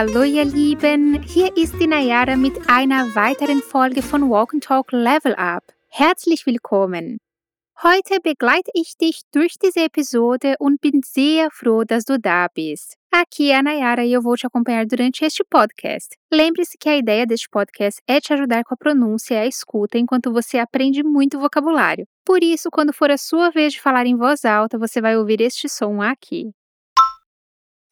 Hallo ihr Lieben, hier ist die Nayara mit einer weiteren Folge von Walk and Talk Level Up. Herzlich willkommen. Heute begleite ich dich durch diese episode und bin sehr froh, dass du da bist. Aqui é a Nayara e eu vou te acompanhar durante este podcast. Lembre-se que a ideia deste podcast é te ajudar com a pronúncia e a escuta enquanto você aprende muito vocabulário. Por isso, quando for a sua vez de falar em voz alta, você vai ouvir este som aqui.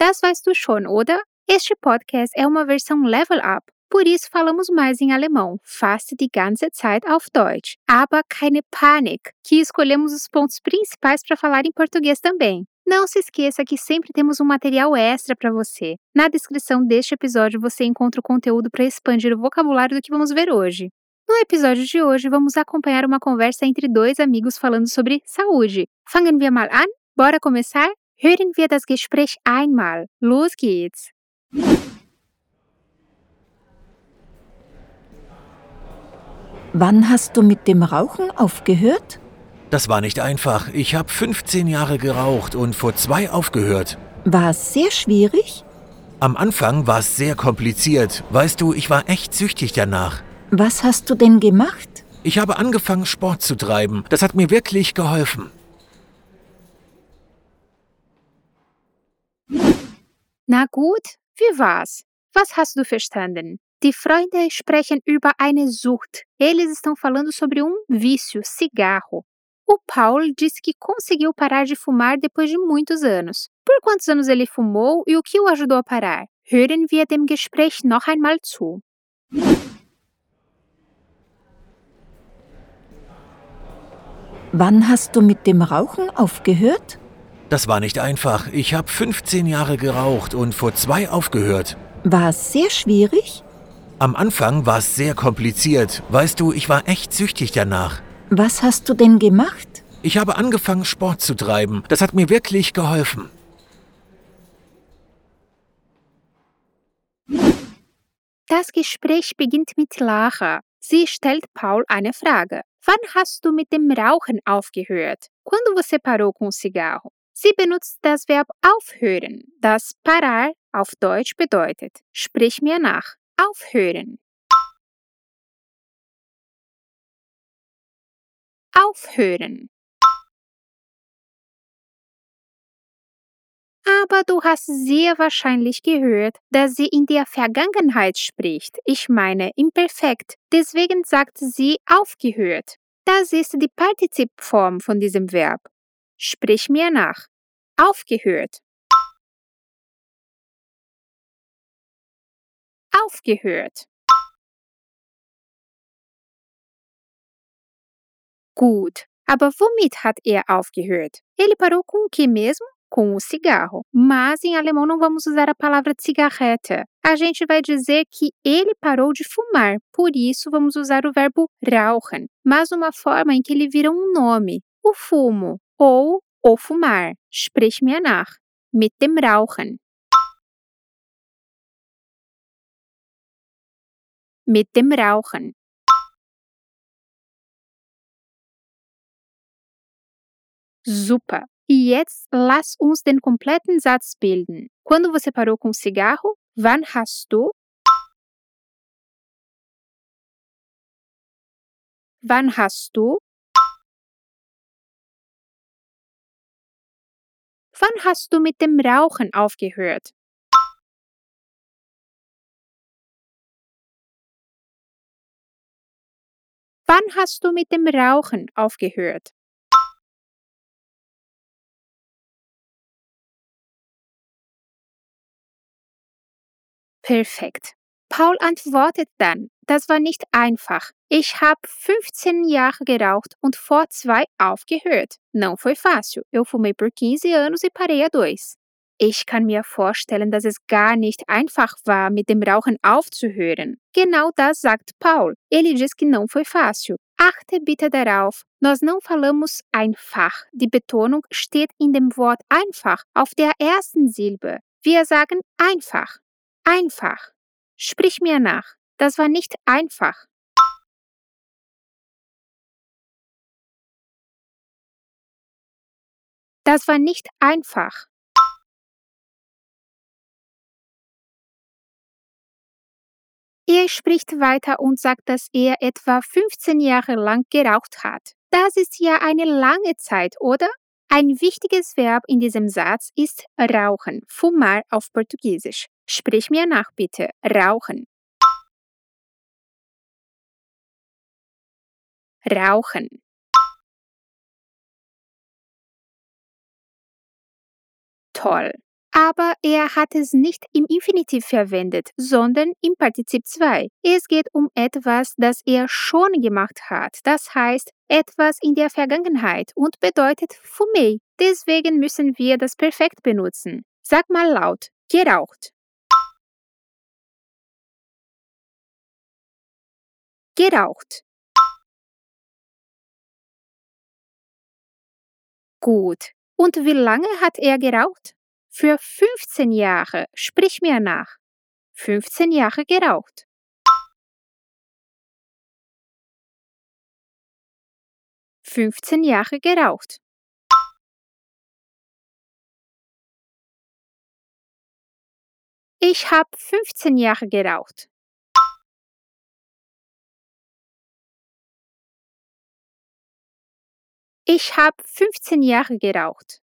Das weißt du schon, oder? Este podcast é uma versão Level Up, por isso falamos mais em alemão, fast die ganze Zeit auf Deutsch. Aber keine Panik, que escolhemos os pontos principais para falar em português também. Não se esqueça que sempre temos um material extra para você. Na descrição deste episódio você encontra o conteúdo para expandir o vocabulário do que vamos ver hoje. No episódio de hoje, vamos acompanhar uma conversa entre dois amigos falando sobre saúde. Fangen wir mal an? Bora começar? Hören wir das Gespräch einmal. Los geht's! Wann hast du mit dem Rauchen aufgehört? Das war nicht einfach. Ich habe 15 Jahre geraucht und vor zwei aufgehört. War es sehr schwierig? Am Anfang war es sehr kompliziert. Weißt du, ich war echt süchtig danach. Was hast du denn gemacht? Ich habe angefangen, Sport zu treiben. Das hat mir wirklich geholfen. Na gut, wie war's? Was hast du verstanden? Die Freunde sprechen über eine Sucht. Eles estão falando sobre um vício, cigarro. O Paul disse que conseguiu parar de fumar depois de muitos anos. Por quantos anos ele fumou e o que o ajudou a parar? Hören wir dem Gespräch noch einmal zu. Wann hast du mit dem Rauchen aufgehört? Das war nicht einfach. Ich habe 15 Jahre geraucht und vor zwei aufgehört. War es sehr schwierig? Am Anfang war es sehr kompliziert. Weißt du, ich war echt süchtig danach. Was hast du denn gemacht? Ich habe angefangen, Sport zu treiben. Das hat mir wirklich geholfen. Das Gespräch beginnt mit Lara. Sie stellt Paul eine Frage. Wann hast du mit dem Rauchen aufgehört? Quando você parou com o cigarro? Sie benutzt das Verb aufhören, das parar auf Deutsch bedeutet. Sprich mir nach. Aufhören. Aufhören. Aber du hast sehr wahrscheinlich gehört, dass sie in der Vergangenheit spricht. Ich meine imperfekt. Deswegen sagt sie aufgehört. Das ist die Partizipform von diesem Verb. Sprich mir nach. Aufgehört. aufgehört. Gut, aber womit hat er aufgehört? Ele parou com o que mesmo? Com o cigarro. Mas em alemão não vamos usar a palavra cigarrete. A gente vai dizer que ele parou de fumar, por isso vamos usar o verbo rauchen, mas uma forma em que ele vira um nome, o fumo ou o fumar. Sprich mir nach. Mit dem Rauchen. mit dem Rauchen. Super! E jetzt lass uns den kompletten Satz bilden. Quando você parou com o cigarro? Wann hast du? Wann hast du? Wann hast du mit dem Rauchen aufgehört? Wann hast du mit dem Rauchen aufgehört? Perfekt. Paul antwortet dann, das war nicht einfach. Ich habe 15 Jahre geraucht und vor zwei aufgehört. Não foi fácil. Eu fumei por 15 anos e parei a dois. Ich kann mir vorstellen, dass es gar nicht einfach war, mit dem Rauchen aufzuhören. Genau das sagt Paul. Ele diz que não foi fácil. Achte bitte darauf, nós não falamos einfach. Die Betonung steht in dem Wort einfach auf der ersten Silbe. Wir sagen einfach. Einfach. Sprich mir nach. Das war nicht einfach. Das war nicht einfach. Er spricht weiter und sagt, dass er etwa 15 Jahre lang geraucht hat. Das ist ja eine lange Zeit, oder? Ein wichtiges Verb in diesem Satz ist rauchen, fumar auf Portugiesisch. Sprich mir nach bitte. Rauchen. Rauchen. Toll. Aber er hat es nicht im Infinitiv verwendet, sondern im Partizip 2. Es geht um etwas, das er schon gemacht hat. Das heißt, etwas in der Vergangenheit und bedeutet fumei. Deswegen müssen wir das Perfekt benutzen. Sag mal laut, geraucht. Geraucht. Gut. Und wie lange hat er geraucht? Für 15 Jahre. Sprich mir nach. 15 Jahre geraucht. Fünfzehn Jahre geraucht. Ich habe 15 Jahre geraucht. Ich habe 15 Jahre geraucht.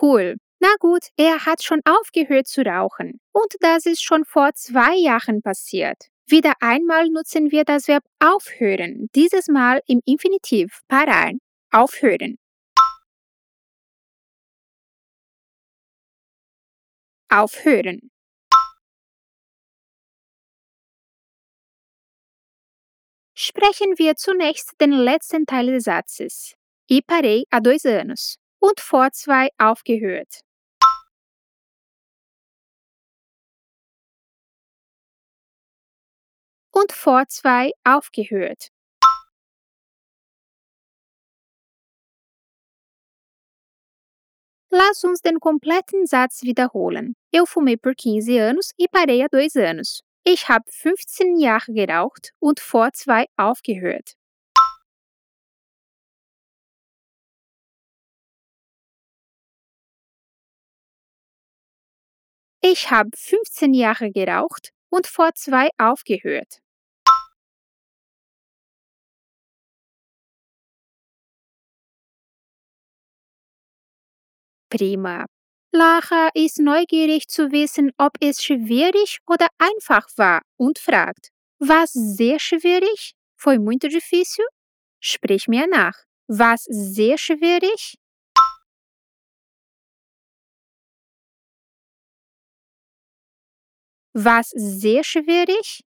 Cool. Na gut, er hat schon aufgehört zu rauchen. Und das ist schon vor zwei Jahren passiert. Wieder einmal nutzen wir das Verb aufhören, dieses Mal im Infinitiv, parar, aufhören. Aufhören. Sprechen wir zunächst den letzten Teil des Satzes. E parei há dois anos. Und vor zwei aufgehört. Und vor zwei aufgehört. Lass uns den kompletten Satz wiederholen. Eu fumei por 15 anos e parei há dois anos. Ich habe 15 Jahre geraucht und vor zwei aufgehört. Ich habe 15 Jahre geraucht und vor zwei aufgehört. Prima. Lara ist neugierig zu wissen, ob es schwierig oder einfach war und fragt: Was sehr schwierig? Foi muito difícil? Sprich mir nach. Was sehr schwierig? Was sehr schwierig?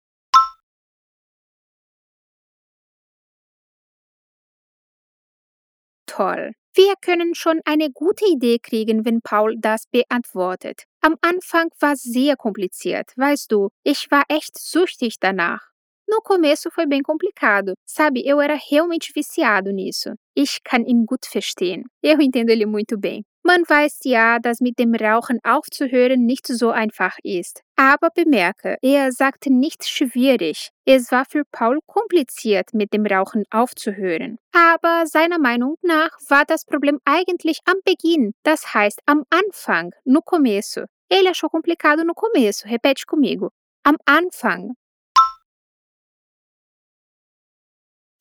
Toll. Wir können schon eine gute Idee kriegen, wenn Paul das beantwortet. Am Anfang war es sehr kompliziert, weißt du, ich war echt süchtig danach. No começo foi bem complicado, sabe? Eu era realmente viciado nisso. Ich kann ihn gut verstehen. Eu entendo ele muito bem. Man weiß ja, dass mit dem Rauchen aufzuhören nicht so einfach ist. Aber bemerke, er sagte nicht schwierig. Es war für Paul kompliziert, mit dem Rauchen aufzuhören. Aber seiner Meinung nach war das Problem eigentlich am Beginn, das heißt am Anfang, no começo. Ele achou complicado no começo. Repete comigo. Am Anfang.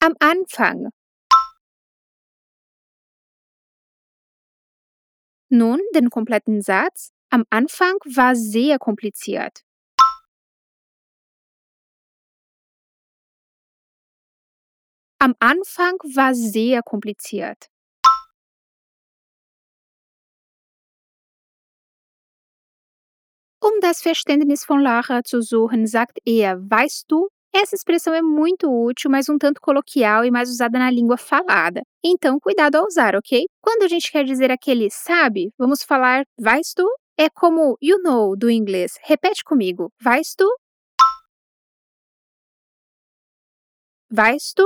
Am Anfang. Nun den kompletten Satz. Am Anfang war sehr kompliziert. Am Anfang war sehr kompliziert. Um das Verständnis von Lara zu suchen, sagt er, weißt du, Essa expressão é muito útil, mas um tanto coloquial e mais usada na língua falada. Então, cuidado ao usar, ok? Quando a gente quer dizer aquele sabe, vamos falar vais tu? É como you know do inglês. Repete comigo. Vais tu? Weißt du?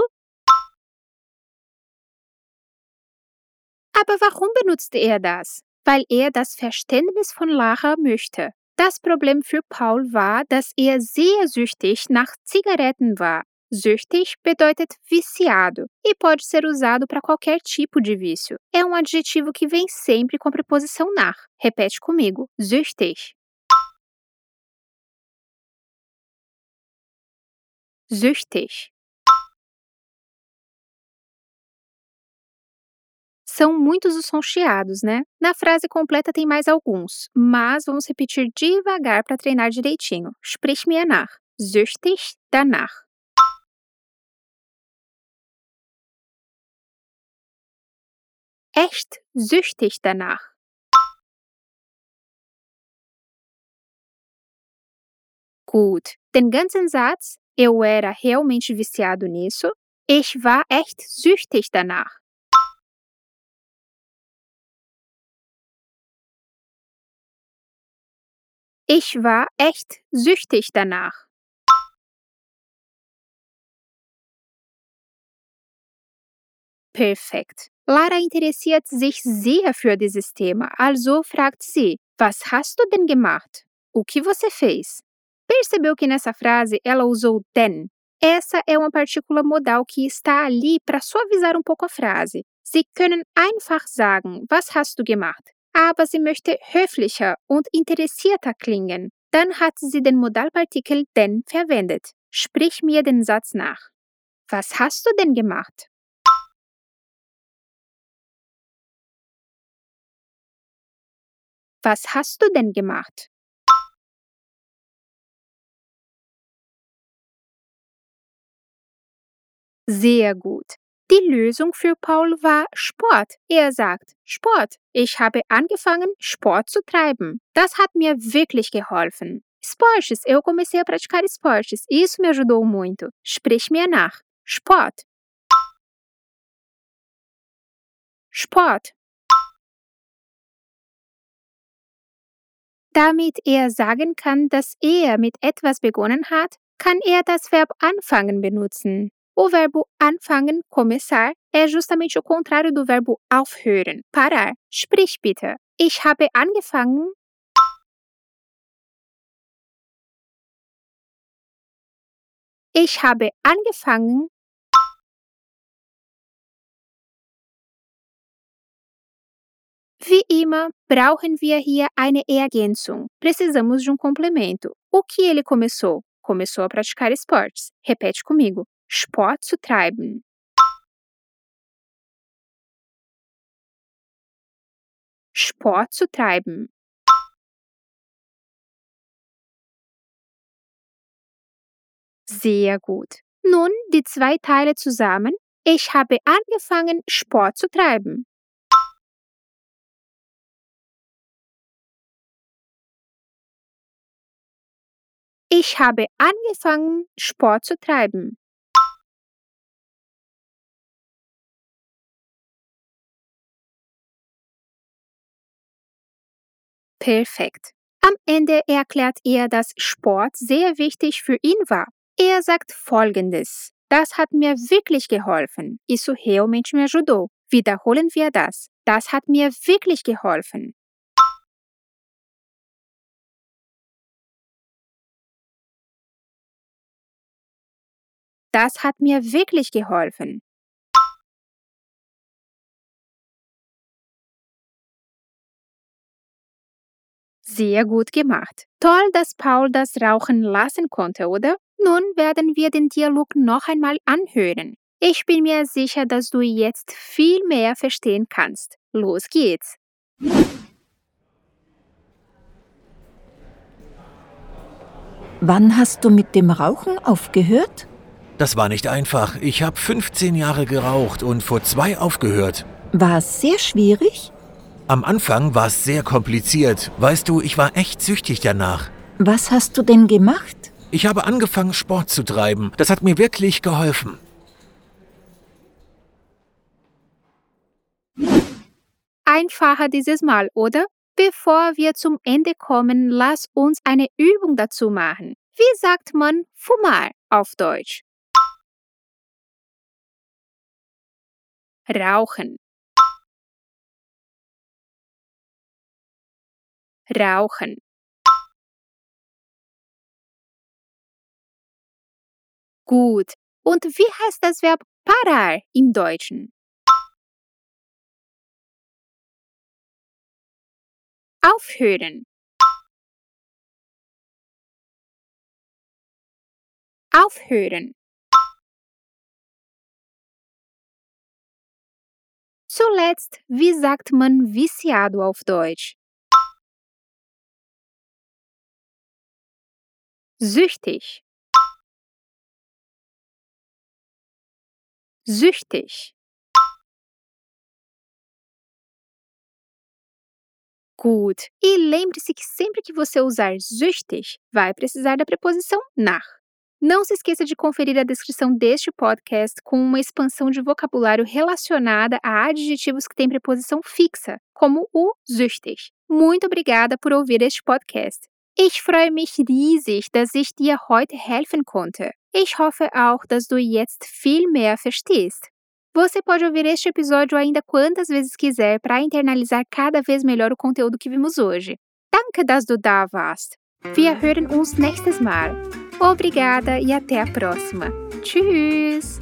Aber warum benutzte er das? Weil er das Verständnis von Lara möchte. Das Problem für Paul war, dass er sehr süchtig nach Zigaretten war. Süchtig bedeutet viciado e pode ser usado para qualquer tipo de vício. É um adjetivo que vem sempre com a preposição nach. Repete comigo: süchtig. Süchtig. São muitos os sons chiados, né? Na frase completa tem mais alguns, mas vamos repetir devagar para treinar direitinho. Sprich mir nach. Süchtig danach. Echt süchtig danach. Gut, den ganzen Satz, eu era realmente viciado nisso, ich war echt süchtig danach. Ich war echt süchtig danach. Perfekt. Lara interessiert sich sehr für dieses Thema, also fragt sie: Was hast du denn gemacht? O que você fez? Percebeu que nessa frase ela usou denn? Essa é uma partícula modal que está ali para suavizar um pouco a frase. Sie können einfach sagen: Was hast du gemacht? Aber sie möchte höflicher und interessierter klingen. Dann hat sie den Modalpartikel denn verwendet. Sprich mir den Satz nach. Was hast du denn gemacht? Was hast du denn gemacht? Sehr gut. Die Lösung für Paul war Sport. Er sagt, Sport. Ich habe angefangen, Sport zu treiben. Das hat mir wirklich geholfen. Esportes, eu comecei a praticar esportes. Isso me ajudou muito. Sprich mir nach. Sport. Sport. Damit er sagen kann, dass er mit etwas begonnen hat, kann er das Verb anfangen benutzen. O verbo anfangen, começar, é justamente o contrário do verbo aufhören, parar. Sprich bitte. Ich habe angefangen. Ich habe angefangen. Wie immer, brauchen wir hier eine Ergänzung. Precisamos de um complemento. O que ele começou? Começou a praticar esportes. Repete comigo. Sport zu treiben. Sport zu treiben. Sehr gut. Nun die zwei Teile zusammen. Ich habe angefangen, Sport zu treiben. Ich habe angefangen, Sport zu treiben. Perfekt. Am Ende erklärt er, dass Sport sehr wichtig für ihn war. Er sagt folgendes: Das hat mir wirklich geholfen. Isso realmente me ajudou. Wiederholen wir das. Das hat mir wirklich geholfen. Das hat mir wirklich geholfen. Sehr gut gemacht. Toll, dass Paul das Rauchen lassen konnte, oder? Nun werden wir den Dialog noch einmal anhören. Ich bin mir sicher, dass du jetzt viel mehr verstehen kannst. Los geht's! Wann hast du mit dem Rauchen aufgehört? Das war nicht einfach. Ich habe 15 Jahre geraucht und vor zwei aufgehört. War es sehr schwierig? Am Anfang war es sehr kompliziert. Weißt du, ich war echt süchtig danach. Was hast du denn gemacht? Ich habe angefangen, Sport zu treiben. Das hat mir wirklich geholfen. Einfacher dieses Mal, oder? Bevor wir zum Ende kommen, lass uns eine Übung dazu machen. Wie sagt man fumar auf Deutsch? Rauchen. Rauchen. Gut. Und wie heißt das Verb parar im Deutschen? Aufhören. Aufhören. Zuletzt, wie sagt man viciado auf Deutsch? Süchtig. Süchtig. Gut. E lembre-se que sempre que você usar süchtig, vai precisar da preposição nach. Não se esqueça de conferir a descrição deste podcast com uma expansão de vocabulário relacionada a adjetivos que têm preposição fixa, como o süchtig. Muito obrigada por ouvir este podcast. Ich freue mich riesig, dass ich dir heute helfen konnte. Ich hoffe auch, dass du jetzt viel mehr verstehst. Você pode ouvir este episódio ainda quantas vezes quiser para internalizar cada vez melhor o conteúdo que vimos hoje. Danke, dass du da warst. Wir hören uns nächstes Mal. Obrigada e até a próxima. Tschüss!